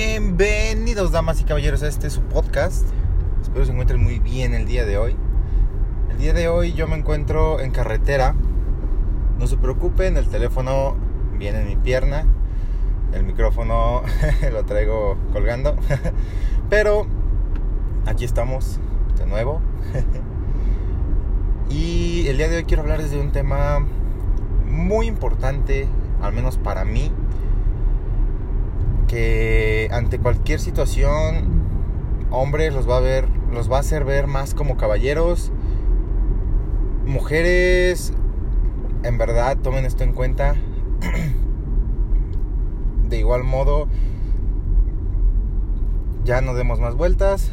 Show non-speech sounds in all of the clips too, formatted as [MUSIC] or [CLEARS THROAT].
Bienvenidos, damas y caballeros, a este su podcast. Espero se encuentren muy bien el día de hoy. El día de hoy yo me encuentro en carretera. No se preocupen, el teléfono viene en mi pierna. El micrófono [LAUGHS] lo traigo colgando. [LAUGHS] Pero aquí estamos de nuevo. [LAUGHS] Y el día de hoy quiero hablarles de un tema muy importante, al menos para mí, que ante cualquier situación, hombres los va a ver, los va a hacer ver más como caballeros. Mujeres, en verdad, tomen esto en cuenta. [CLEARS THROAT] De igual modo, ya no demos más vueltas.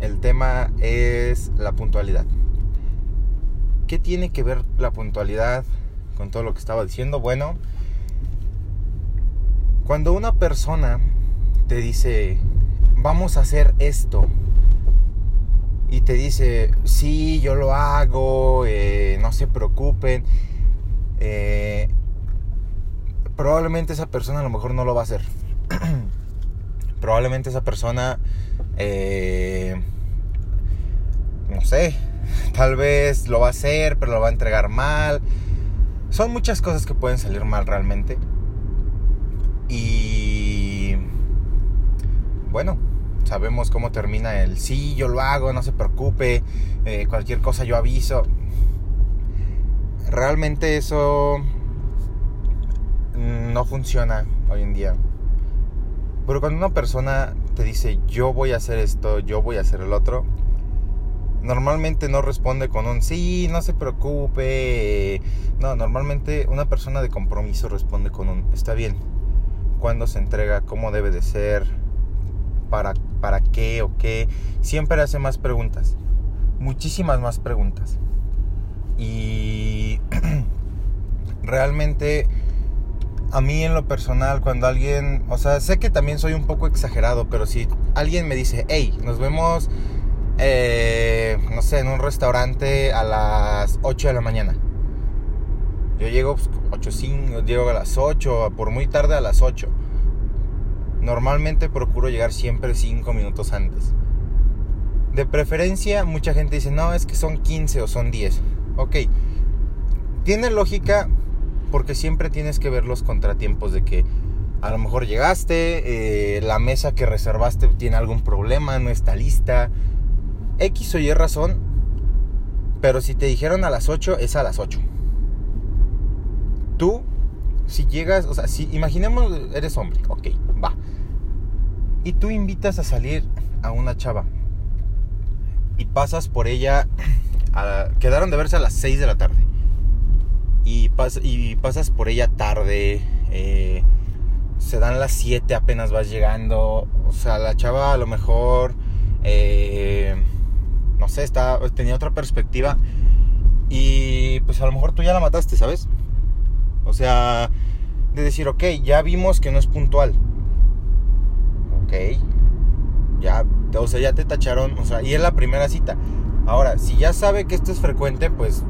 El tema es la puntualidad. ¿Qué tiene que ver la puntualidad con todo lo que estaba diciendo? Bueno, cuando una persona te dice, vamos a hacer esto, y te dice, sí, yo lo hago, eh, no se preocupen, eh, probablemente esa persona a lo mejor no lo va a hacer. [CLEARS THROAT] probablemente esa persona, eh, no sé, tal vez lo va a hacer, pero lo va a entregar mal. Son muchas cosas que pueden salir mal realmente. Y bueno, sabemos cómo termina el sí, yo lo hago, no se preocupe, eh, cualquier cosa yo aviso. Realmente eso no funciona hoy en día. Pero cuando una persona te dice yo voy a hacer esto, yo voy a hacer el otro, normalmente no responde con un sí, no se preocupe. No, normalmente una persona de compromiso responde con un está bien cuándo se entrega, cómo debe de ser, para, para qué o qué. Siempre hace más preguntas, muchísimas más preguntas. Y [CLEARS THROAT] realmente a mí en lo personal, cuando alguien, o sea, sé que también soy un poco exagerado, pero si alguien me dice, hey, nos vemos, eh, no sé, en un restaurante a las 8 de la mañana yo llego 8, pues, llego a las 8, por muy tarde a las 8. Normalmente procuro llegar siempre 5 minutos antes. De preferencia, mucha gente dice, no, es que son 15 o son 10. Ok, tiene lógica porque siempre tienes que ver los contratiempos de que a lo mejor llegaste, eh, la mesa que reservaste tiene algún problema, no está lista. X o Y razón, pero si te dijeron a las 8, es a las 8 tú, si llegas, o sea, si imaginemos, eres hombre, ok, va. Y tú invitas a salir a una chava y pasas por ella, quedaron de verse a las 6 de la tarde. Y, y pasas por ella tarde, eh, se dan las 7, apenas vas llegando. O sea, la chava a lo mejor, eh, no sé, está, tenía otra perspectiva. Y pues a lo mejor tú ya la mataste, ¿sabes? O sea, de decir, ok, ya vimos que no es puntual. Ok. Ya, o sea, ya te tacharon, o sea, y es la primera cita. Ahora, si ya sabe que esto es frecuente, pues,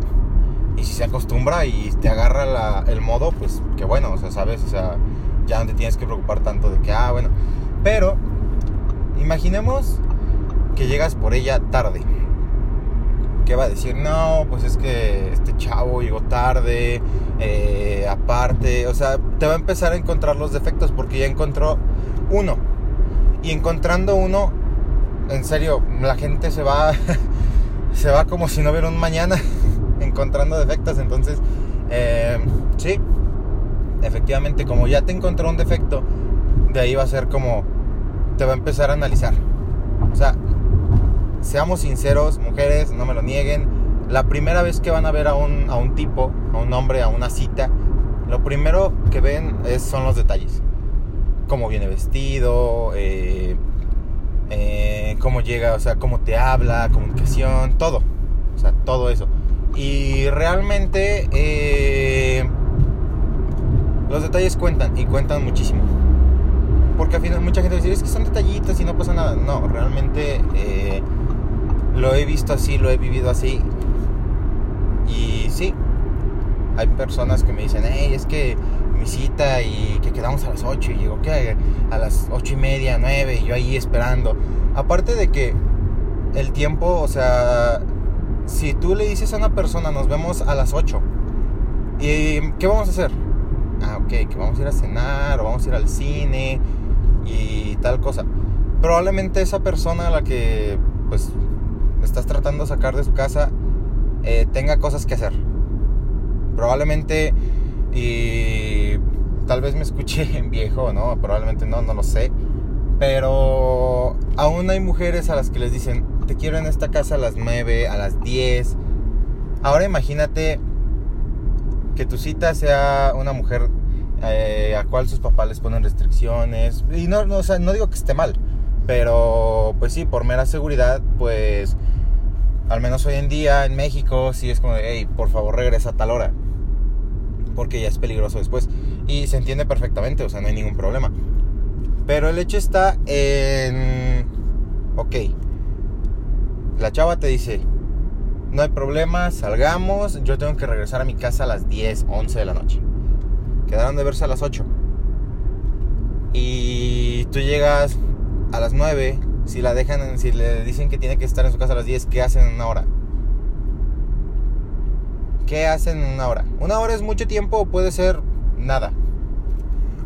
y si se acostumbra y te agarra el modo, pues, que bueno, o sea, sabes, o sea, ya no te tienes que preocupar tanto de que, ah, bueno. Pero, imaginemos que llegas por ella tarde que va a decir, no, pues es que este chavo llegó tarde, eh, aparte, o sea, te va a empezar a encontrar los defectos porque ya encontró uno. Y encontrando uno, en serio, la gente se va, [LAUGHS] se va como si no hubiera un mañana [LAUGHS] encontrando defectos. Entonces, eh, sí, efectivamente, como ya te encontró un defecto, de ahí va a ser como, te va a empezar a analizar. O sea, seamos sinceros, mujeres, no me lo nieguen, la primera vez que van a ver a un, a un tipo, a un hombre, a una cita, lo primero que ven es, son los detalles. Cómo viene vestido, eh, eh, cómo llega, o sea, cómo te habla, comunicación, todo. O sea, todo eso. Y realmente eh, los detalles cuentan y cuentan muchísimo. Porque al final mucha gente dice, es que son detallitos y no pasa nada. No, realmente lo he visto así, lo he vivido así. Y sí, hay personas que me dicen, hey, es que mi cita y que quedamos a las 8 y llegó que a las 8 y media, 9 y yo ahí esperando. Aparte de que el tiempo, o sea, si tú le dices a una persona nos vemos a las 8 y ¿qué vamos a hacer? Ah, ok, que vamos a ir a cenar o vamos a ir al cine y tal cosa. Probablemente esa persona a la que pues estás tratando de sacar de su casa eh, tenga cosas que hacer. Probablemente y tal vez me escuche [LAUGHS] en viejo, ¿no? Probablemente no, no lo sé. Pero aún hay mujeres a las que les dicen, te quiero en esta casa a las 9, a las 10. Ahora imagínate que tu cita sea una mujer eh, a cual sus papás les ponen restricciones. Y no, no, no digo que esté mal, pero pues sí, por mera seguridad, pues al menos hoy en día en México, sí es como hey, por favor regresa a tal hora. Porque ya es peligroso después. Y se entiende perfectamente, o sea, no hay ningún problema. Pero el hecho está en... Ok. La chava te dice, no hay problema, salgamos, yo tengo que regresar a mi casa a las 10, 11 de la noche. Quedaron de verse a las 8. Y tú llegas a las 9, si la dejan, si le dicen que tiene que estar en su casa a las 10, ¿qué hacen en una hora? ¿Qué hacen en una hora? Una hora es mucho tiempo o puede ser nada.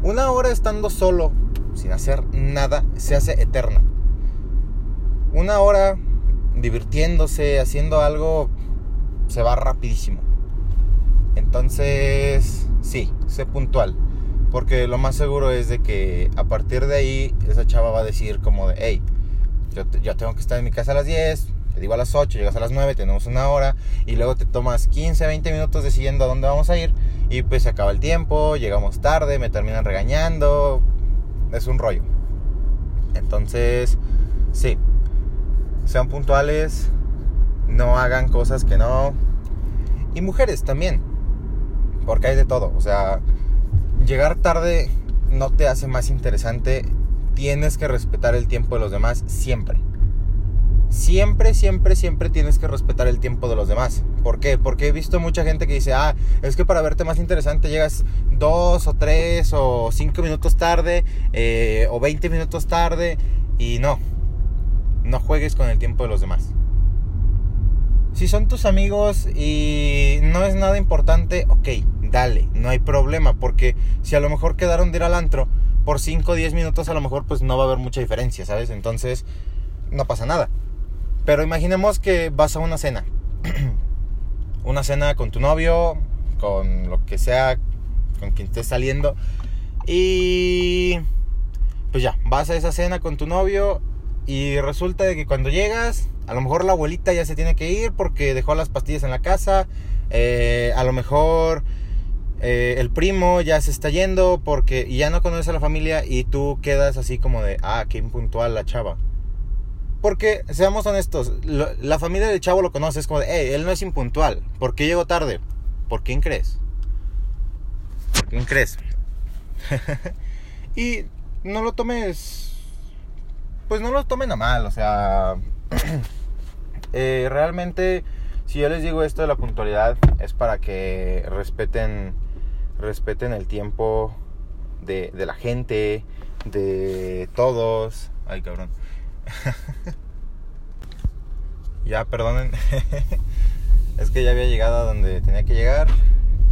Una hora estando solo sin hacer nada, se hace eterna. Una hora divirtiéndose, haciendo algo, se va rapidísimo. Entonces, sí, sé puntual. Porque lo más seguro es de que a partir de ahí esa chava va a decir como de, hey, yo, yo tengo que estar en mi casa a las 10, te digo a las 8, llegas a las 9, tenemos una hora y luego te tomas 15, 20 minutos decidiendo a dónde vamos a ir y pues se acaba el tiempo, llegamos tarde, me terminan regañando, es un rollo. Entonces, sí, sean puntuales, no hagan cosas que no. Y mujeres también, porque hay de todo. O sea, llegar tarde no te hace más interesante. Tienes que respetar el tiempo de los demás siempre. Siempre, siempre, siempre tienes que respetar el tiempo de los demás. ¿Por qué? Porque he visto mucha gente que dice, ah, es que para verte más interesante llegas dos o tres o cinco minutos tarde eh, o 20 minutos tarde y no, no juegues con el tiempo de los demás. Si son tus amigos y no es nada importante, ok, dale, no hay problema, porque si a lo mejor quedaron de ir al antro por 5 o 10 minutos, a lo mejor pues no va a haber mucha diferencia, ¿sabes? Entonces, no pasa nada. Pero imaginemos que vas a una cena. [CLEARS THROAT] una cena con tu novio, con lo que sea, con quien estés saliendo. Y pues ya, vas a esa cena con tu novio y resulta de que cuando llegas, a lo mejor la abuelita ya se tiene que ir porque dejó las pastillas en la casa. Eh, a lo mejor eh, el primo ya se está yendo porque ya no conoce a la familia y tú quedas así como de, ah, qué impuntual la chava. Porque, seamos honestos, la familia del chavo lo conoce, es como hey, él no es impuntual. ¿Por qué llegó tarde? ¿Por quién crees? ¿Por quién crees? [LAUGHS] y no lo tomes, pues no lo tomen a mal, o sea, [CLEARS THROAT] eh, realmente, si yo les digo esto de la puntualidad, es para que respeten, respeten el tiempo de la gente, de todos. Ay, cabrón [LAUGHS] ya, perdonen. [LAUGHS] es que ya había llegado a donde tenía que llegar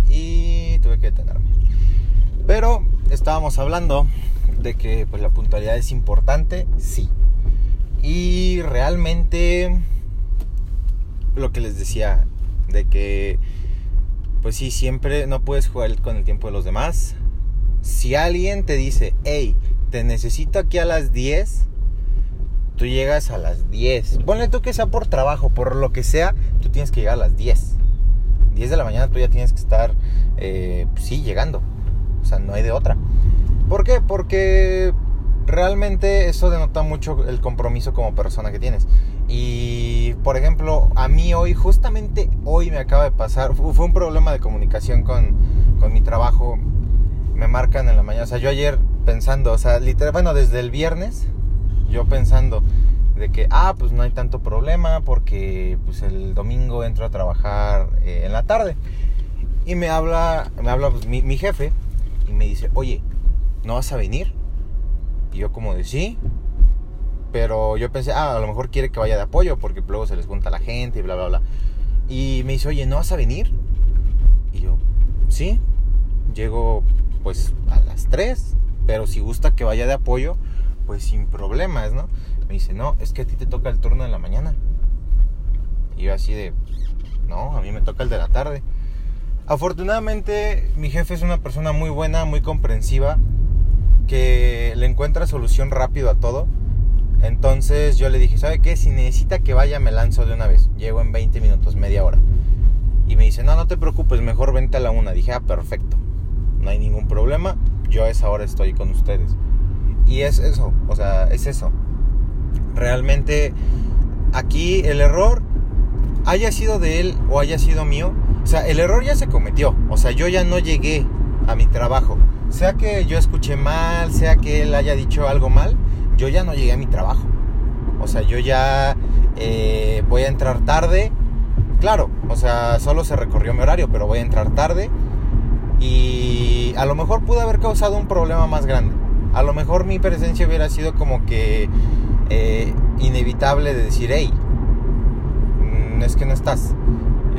y tuve que detenerme. Pero estábamos hablando de que pues, la puntualidad es importante, sí. Y realmente lo que les decía, de que pues sí, siempre no puedes jugar con el tiempo de los demás. Si alguien te dice, hey, te necesito aquí a las 10, tú llegas a las 10. Ponle tú que sea por trabajo, por lo que sea, tú tienes que llegar a las 10. 10 de la mañana tú ya tienes que estar, eh, pues sí, llegando. O sea, no hay de otra. ¿Por qué? Porque realmente eso denota mucho el compromiso como persona que tienes. Y, por ejemplo, a mí hoy, justamente hoy me acaba de pasar, fue un problema de comunicación con, con mi trabajo. Me marcan en la mañana. O sea, yo ayer pensando, o sea, literal, bueno, desde el viernes yo pensando de que, ah, pues no hay tanto problema porque pues el domingo entro a trabajar eh, en la tarde. Y me habla, me habla pues, mi, jefe y me dice, oye, ¿no vas a venir? Y yo como de sí. Pero yo pensé, ah, a lo mejor quiere que vaya de apoyo porque luego se les junta la gente y bla, bla, bla. Y me dice, oye, ¿no vas a venir? Y yo, sí. Llego pues a las 3. Pero si gusta que vaya de apoyo, pues sin problemas, ¿no? Me dice, no, es que a ti te toca el turno de la mañana. Y yo así de, no, a mí me toca el de la tarde. Afortunadamente mi jefe es una persona muy buena, muy comprensiva, que le encuentra solución rápido a todo. Entonces yo le dije, ¿sabe qué? Si necesita que vaya, me lanzo de una vez. Llego en 20 minutos, media hora. Y me dice, no, no te preocupes, mejor vente a la una. Dije, ah, perfecto. No hay ningún problema. Yo a esa hora estoy con ustedes. Y es eso, o sea, es eso. Realmente aquí el error, haya sido de él o haya sido mío, o sea, el error ya se cometió. O sea, yo ya no llegué a mi trabajo. Sea que yo escuché mal, sea que él haya dicho algo mal, yo ya no llegué a mi trabajo. O sea, yo ya eh, voy a entrar tarde. Claro, o sea, solo se recorrió mi horario, pero voy a entrar tarde. Y a lo mejor pude haber causado un problema más grande. A lo mejor mi presencia hubiera sido como que eh, inevitable de decir, hey, mm, es que no estás.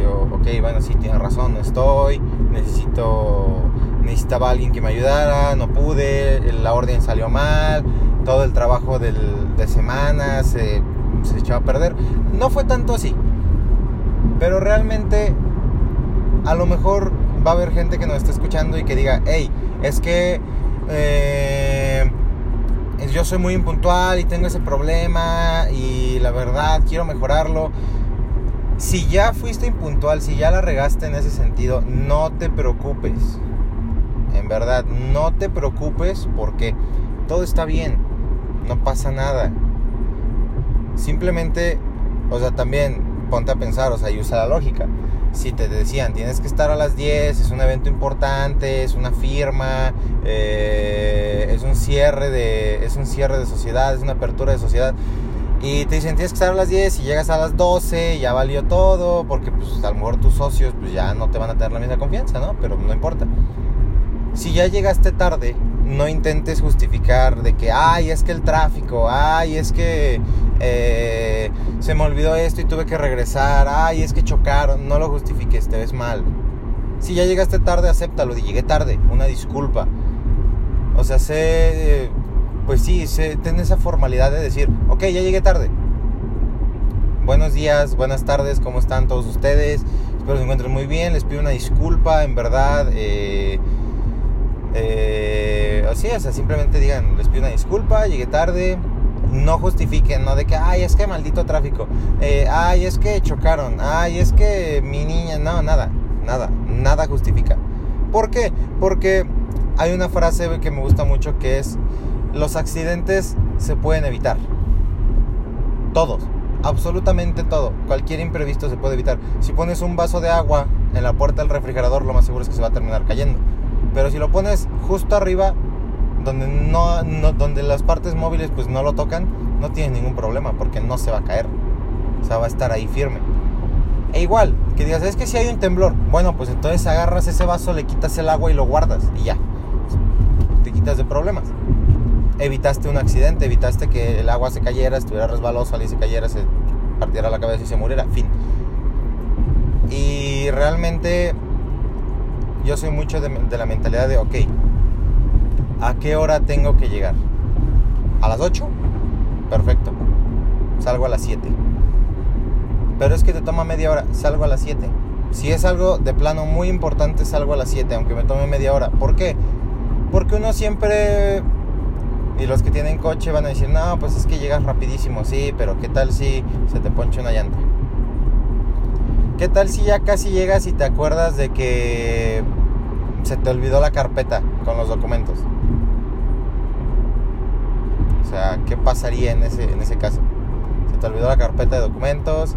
Yo, ok, bueno, sí, tienes razón, no estoy, necesito, necesitaba alguien que me ayudara, no pude, la orden salió mal, todo el trabajo del, de semana se, se echó a perder. No fue tanto así, pero realmente a lo mejor va a haber gente que nos esté escuchando y que diga, hey, es que eh, yo soy muy impuntual y tengo ese problema y la verdad quiero mejorarlo. Si ya fuiste impuntual, si ya la regaste en ese sentido, no te preocupes. En verdad, no te preocupes porque todo está bien. No pasa nada. Simplemente, o sea, también ponte a pensar, o sea, y usa la lógica si te decían tienes que estar a las 10, es un evento importante, es una firma, eh, es un cierre de es un cierre de sociedad, es una apertura de sociedad y te dicen tienes que estar a las 10 y llegas a las 12, ya valió todo, porque pues a lo mejor tus socios pues ya no te van a tener la misma confianza, ¿no? Pero no importa. Si ya llegaste tarde, no intentes justificar de que, ay, es que el tráfico, ay, es que eh, se me olvidó esto y tuve que regresar, ay, es que chocaron, no lo justifiques, te ves mal. Si ya llegaste tarde, acéptalo, llegué tarde, una disculpa. O sea, sé, pues sí, sé, ten esa formalidad de decir, ok, ya llegué tarde. Buenos días, buenas tardes, ¿cómo están todos ustedes? Espero se encuentren muy bien, les pido una disculpa, en verdad. Eh, eh, así, o sea, simplemente digan, les pido una disculpa, llegué tarde, no justifiquen, no de que, ay, es que maldito tráfico, eh, ay, es que chocaron, ay, es que mi niña, no, nada, nada, nada justifica. ¿Por qué? Porque hay una frase que me gusta mucho que es, los accidentes se pueden evitar. Todos, absolutamente todo, cualquier imprevisto se puede evitar. Si pones un vaso de agua en la puerta del refrigerador, lo más seguro es que se va a terminar cayendo. Pero si lo pones justo arriba, donde, no, donde las partes móviles pues no lo tocan, no tienes ningún problema porque no se va a caer. O sea, va a estar ahí firme. E igual, que digas, es que si hay un temblor, bueno, pues entonces agarras ese vaso, le quitas el agua y lo guardas y ya. Te quitas de problemas. Evitaste un accidente, evitaste que el agua se cayera, estuviera resbaloso, alguien se cayera, se partiera la cabeza y se muriera, fin. Y realmente yo soy mucho de, la mentalidad de, ok, ¿a qué hora tengo que llegar? ¿A las 8? Perfecto. Salgo a las 7. Pero es que te toma media hora, salgo a las 7. Si es algo de plano muy importante, salgo a las 7, aunque me tome media hora. ¿Por qué? Porque uno siempre... Y los que tienen coche van a decir, no, pues es que llegas rapidísimo, sí, pero ¿qué tal si se te poncha una llanta? ¿Qué tal si ya casi llegas y te acuerdas de que se te olvidó la carpeta con los documentos? O sea, ¿qué pasaría en ese, en ese caso? Se te olvidó la carpeta de documentos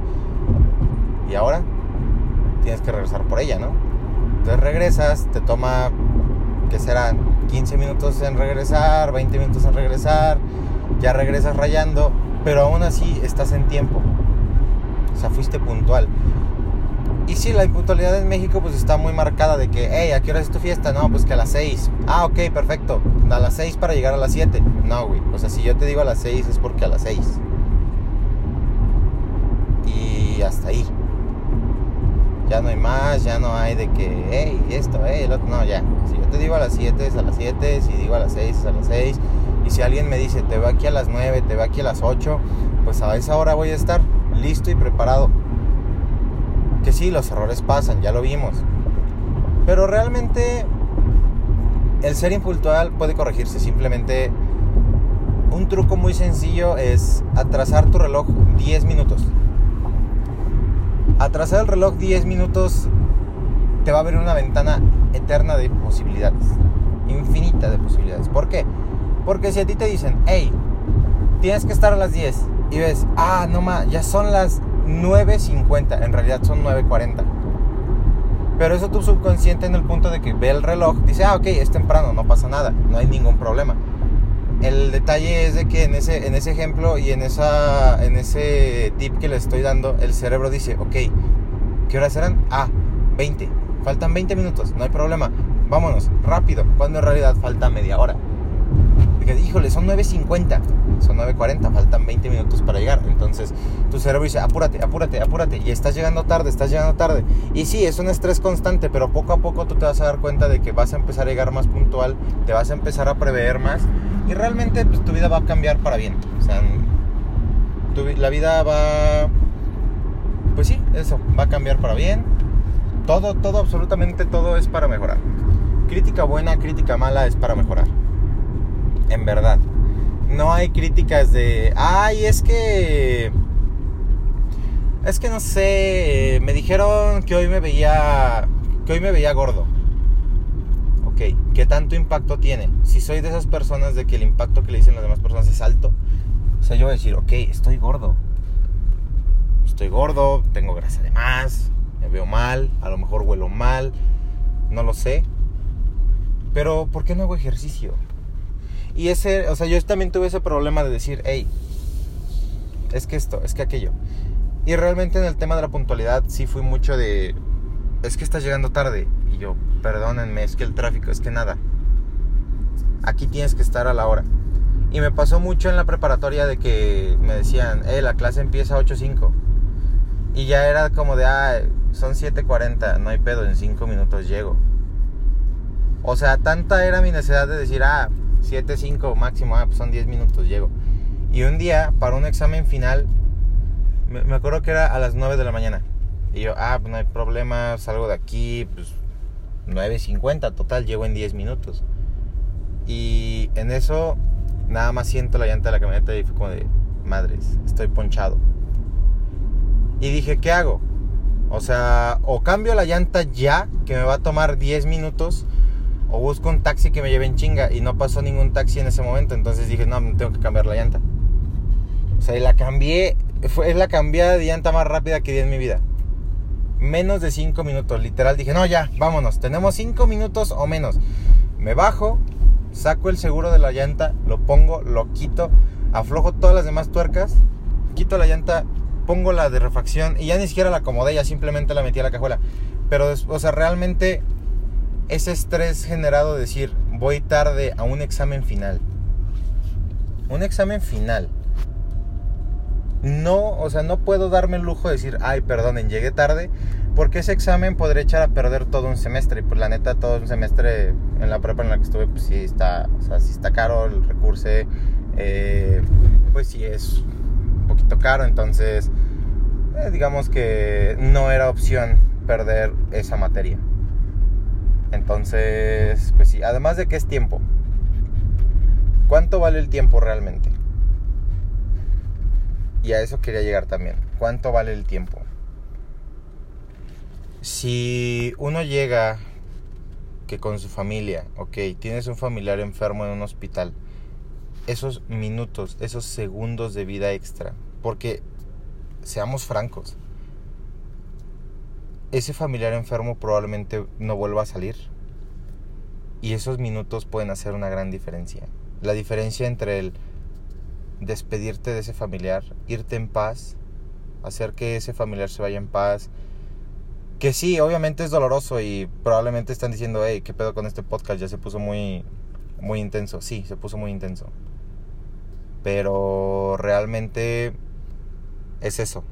y ahora tienes que regresar por ella, ¿no? Entonces regresas, te toma, que serán 15 minutos en regresar, 20 minutos en regresar, ya regresas rayando, pero aún así estás en tiempo. O sea, fuiste puntual. Y sí, la impuntualidad en México pues está muy marcada de que, hey, ¿a qué hora es tu fiesta? No, pues que a las 6. Ah, ok, perfecto. A las 6 para llegar a las 7. No, güey. O sea, si yo te digo a las 6 es porque a las 6. Y hasta ahí. Ya no hay más, ya no hay de que, hey, esto, hey, el otro. No, ya. Si yo te digo a las 7 es a las 7, si digo a las 6 es a las 6. Y si alguien me dice, te veo aquí a las 9, te veo aquí a las 8, pues a esa hora voy a estar listo y preparado. Que sí, los errores pasan, ya lo vimos. Pero realmente el ser impuntual puede corregirse. Simplemente un truco muy sencillo es atrasar tu reloj 10 minutos. Atrasar el reloj 10 minutos te va a abrir una ventana eterna de posibilidades. Infinita de posibilidades. ¿Por qué? Porque si a ti te dicen, hey, tienes que estar a las 10 y ves, ah, no más, ya son las 9.50, en realidad son 9.40. Pero eso tu subconsciente en el punto de que ve el reloj, dice, ah, ok, es temprano, no pasa nada, no hay ningún problema. El detalle es de que en ese, en ese ejemplo y en, esa, en ese tip que le estoy dando, el cerebro dice, ok, ¿qué horas serán? Ah, 20, faltan 20 minutos, no hay problema, vámonos, rápido, cuando en realidad falta media hora. Dije, híjole, son 9.50, son 9.40, faltan 20 minutos para llegar. Entonces tu cerebro dice, apúrate, apúrate, apúrate. Y estás llegando tarde, estás llegando tarde. Y sí, es un estrés constante, pero poco a poco tú te vas a dar cuenta de que vas a empezar a llegar más puntual, te vas a empezar a prever más. Y realmente pues, tu vida va a cambiar para bien. O sea, la vida va... Pues sí, eso, va a cambiar para bien. Todo, todo, absolutamente todo es para mejorar. Crítica buena, crítica mala es para mejorar en verdad. No hay críticas de, ay, es que... Es que no sé, me dijeron que hoy me veía... Que hoy me veía gordo. Ok, ¿qué tanto impacto tiene? Si soy de esas personas de que el impacto que le dicen las demás personas es alto, o sea, yo voy a decir, ok, estoy gordo. Estoy gordo, tengo grasa de más, me veo mal, a lo mejor huelo mal, no lo sé. Pero, ¿por qué no hago ejercicio? Y ese, o sea, yo también tuve ese problema de decir, hey, es que esto, es que aquello. Y realmente en el tema de la puntualidad sí fui mucho de, es que estás llegando tarde. Y yo, perdónenme, es que el tráfico, es que nada. Aquí tienes que estar a la hora. Y me pasó mucho en la preparatoria de que me decían, hey, la clase empieza a 8.05. Y ya era como de, ah, son 7.40, no hay pedo, en 5 minutos llego. O sea, tanta era mi necesidad de decir, ah, 7, 5 máximo, ah, pues son 10 minutos, llego. Y un día, para un examen final, me, acuerdo que era a las 9 de la mañana. Y yo, ah, pues no hay problema, salgo de aquí, pues 9.50, total, llego en 10 minutos. Y en eso, nada más siento la llanta de la camioneta y fue como de, madres, estoy ponchado. Y dije, ¿qué hago? O sea, o cambio la llanta ya, que me va a tomar 10 minutos, o busco un taxi que me lleve en chinga y no pasó ningún taxi en ese momento, entonces dije, no, tengo que cambiar la llanta. O sea, y la cambié, es la cambiada de llanta más rápida que di en mi vida. Menos de 5 minutos, literal, dije, no, ya, vámonos, tenemos 5 minutos o menos. Me bajo, saco el seguro de la llanta, lo pongo, lo quito, aflojo todas las demás tuercas, quito la llanta, pongo la de refacción y ya ni siquiera la acomodé, ya simplemente la metí a la cajuela. Pero, o sea, realmente ese estrés generado de decir, voy tarde a un examen final. Un examen final. No, o sea, no puedo darme el lujo de decir, ay, perdonen, llegué tarde, porque ese examen podría echar a perder todo un semestre. Y pues la neta, todo un semestre en la prepa en la que estuve, pues sí está, o sea, sí está caro el recurso. Eh, pues sí es un poquito caro, entonces eh, digamos que no era opción perder esa materia. Entonces, pues sí, además de que es tiempo. ¿Cuánto vale el tiempo realmente? Y a eso quería llegar también. ¿Cuánto vale el tiempo? Si uno llega que con su familia, ok, tienes un familiar enfermo en un hospital, esos minutos, esos segundos de vida extra, porque seamos francos, ese familiar enfermo probablemente no vuelva a salir. Y esos minutos pueden hacer una gran diferencia. La diferencia entre el despedirte de ese familiar, irte en paz, hacer que ese familiar se vaya en paz, Que sí, obviamente es doloroso y probablemente están diciendo, hey, ¿qué pedo con este podcast? Ya se puso muy, muy intenso. Sí, se puso muy intenso. Pero realmente es eso.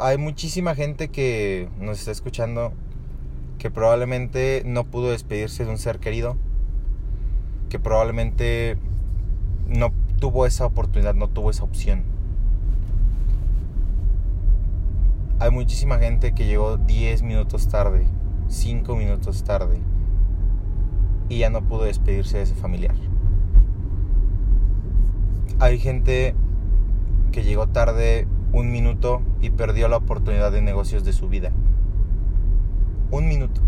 Hay muchísima gente que nos está escuchando que probablemente no pudo despedirse de un ser querido. Que probablemente no tuvo esa oportunidad, no tuvo esa opción. Hay muchísima gente que llegó 10 minutos tarde, 5 minutos tarde, y ya no pudo despedirse de ese familiar. Hay gente que llegó tarde un minuto y perdió la oportunidad de negocios de su vida. Un minuto.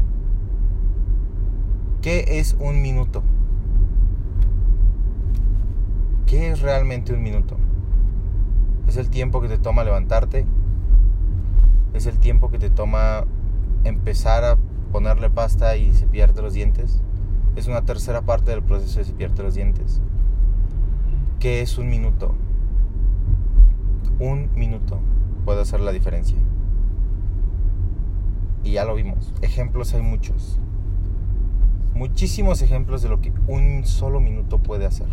¿Qué es un minuto? ¿Qué es realmente un minuto? Es el tiempo que te toma levantarte. Es el tiempo que te toma empezar a ponerle pasta y cepillarte los dientes. Es una tercera parte del proceso de cepillarte los dientes. ¿Qué es un minuto? Un minuto puede hacer la diferencia. Y ya lo vimos. Ejemplos hay muchos. Muchísimos ejemplos de lo que un solo minuto puede hacer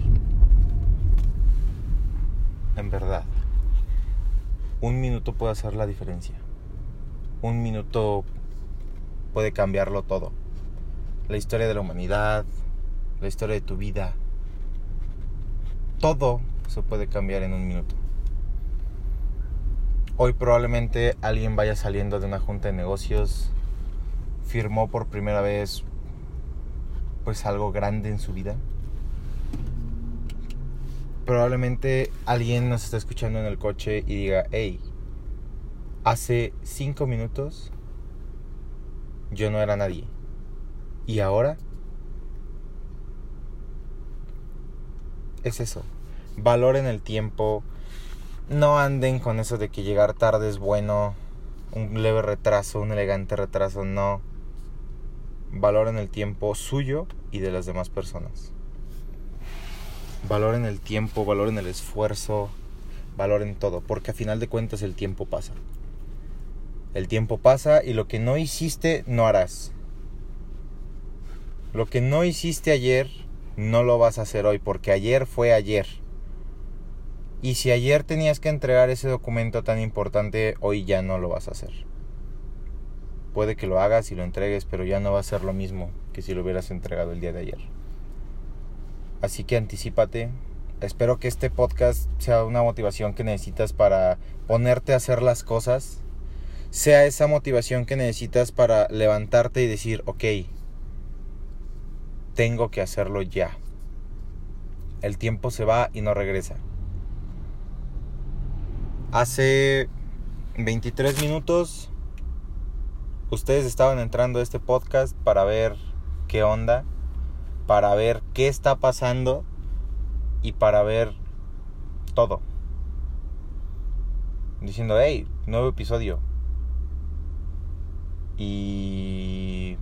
en verdad. Un minuto puede hacer la diferencia. Un minuto puede cambiarlo todo. La historia de la humanidad, la historia de tu vida. Todo se puede cambiar en un minuto. Hoy probablemente alguien vaya saliendo de una junta de negocios, firmó por primera vez pues algo grande en su vida probablemente alguien nos está escuchando en el coche y diga, hey, hace cinco minutos yo no era nadie. ¿Y ahora? Es eso. Valoren el tiempo. No anden con eso de que llegar tarde es bueno. Un leve retraso, un elegante retraso. No. Valoren el tiempo suyo y de las demás personas. Valoren el tiempo, valoren el esfuerzo, valoren todo, porque a final de cuentas el tiempo pasa. El tiempo pasa y lo que no hiciste no harás. Lo que no hiciste ayer no lo vas a hacer hoy, porque ayer fue ayer. Y si ayer tenías que entregar ese documento tan importante, hoy ya no lo vas a hacer. Puede que lo hagas y lo entregues, pero ya no va a ser lo mismo que si lo hubieras entregado el día de ayer. Así que anticipate. Espero que este podcast sea una motivación que necesitas para ponerte a hacer las cosas. Sea esa motivación que necesitas para levantarte y decir, ok, tengo que hacerlo ya. El tiempo se va y no regresa. Hace 23 minutos ustedes estaban entrando a este podcast para ver qué onda para ver qué está pasando y para ver todo. Diciendo, hey, nuevo episodio. Y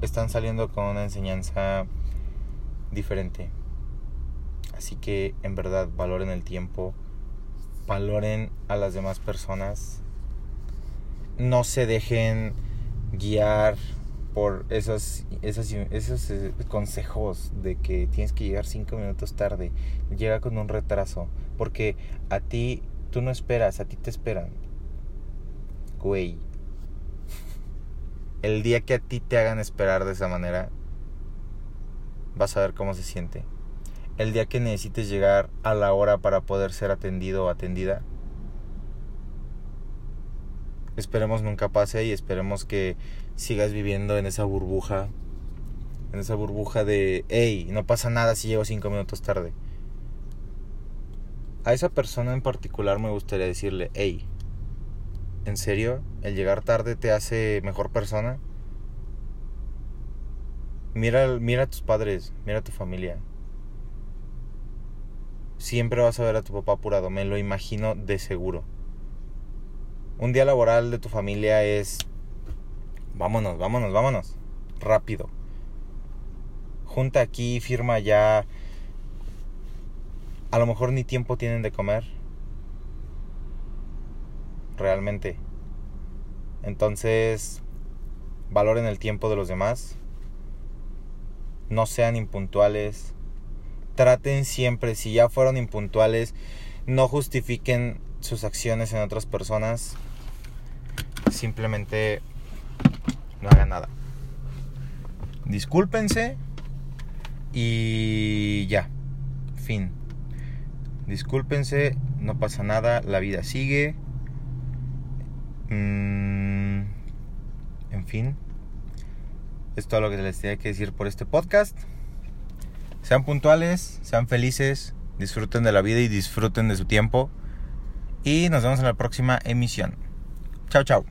están saliendo con una enseñanza diferente. Así que en verdad valoren el tiempo, valoren a las demás personas, no se dejen guiar por esos, esos, esos eh, consejos de que tienes que llegar cinco minutos tarde, llega con un retraso, porque a ti, tú no esperas, a ti te esperan. Güey, el día que a ti te hagan esperar de esa manera, vas a ver cómo se siente. El día que necesites llegar a la hora para poder ser atendido o atendida, esperemos nunca pase y esperemos que sigas viviendo en esa burbuja, en esa burbuja de, hey, no pasa nada si llego cinco minutos tarde. A esa persona en particular me gustaría decirle, hey, ¿en serio? ¿El llegar tarde te hace mejor persona? Mira, mira a tus padres, mira a tu familia. Siempre vas a ver a tu papá apurado, me lo imagino de seguro. Un día laboral de tu familia es vámonos, vámonos, vámonos. Rápido. Junta aquí, firma ya. A lo mejor ni tiempo tienen de comer. realmente. Entonces, valoren el tiempo de los demás. No sean impuntuales. Traten siempre, si ya fueron impuntuales, no justifiquen sus acciones en otras personas. Simplemente no hagan nada. Discúlpense y ya. Fin. Discúlpense, no pasa nada, la vida sigue. Mm, en fin. Es todo lo que les tenía que decir por este podcast. Sean puntuales, sean felices, disfruten de la vida y disfruten de su tiempo. Y nos vemos en la próxima emisión. Chao, chao.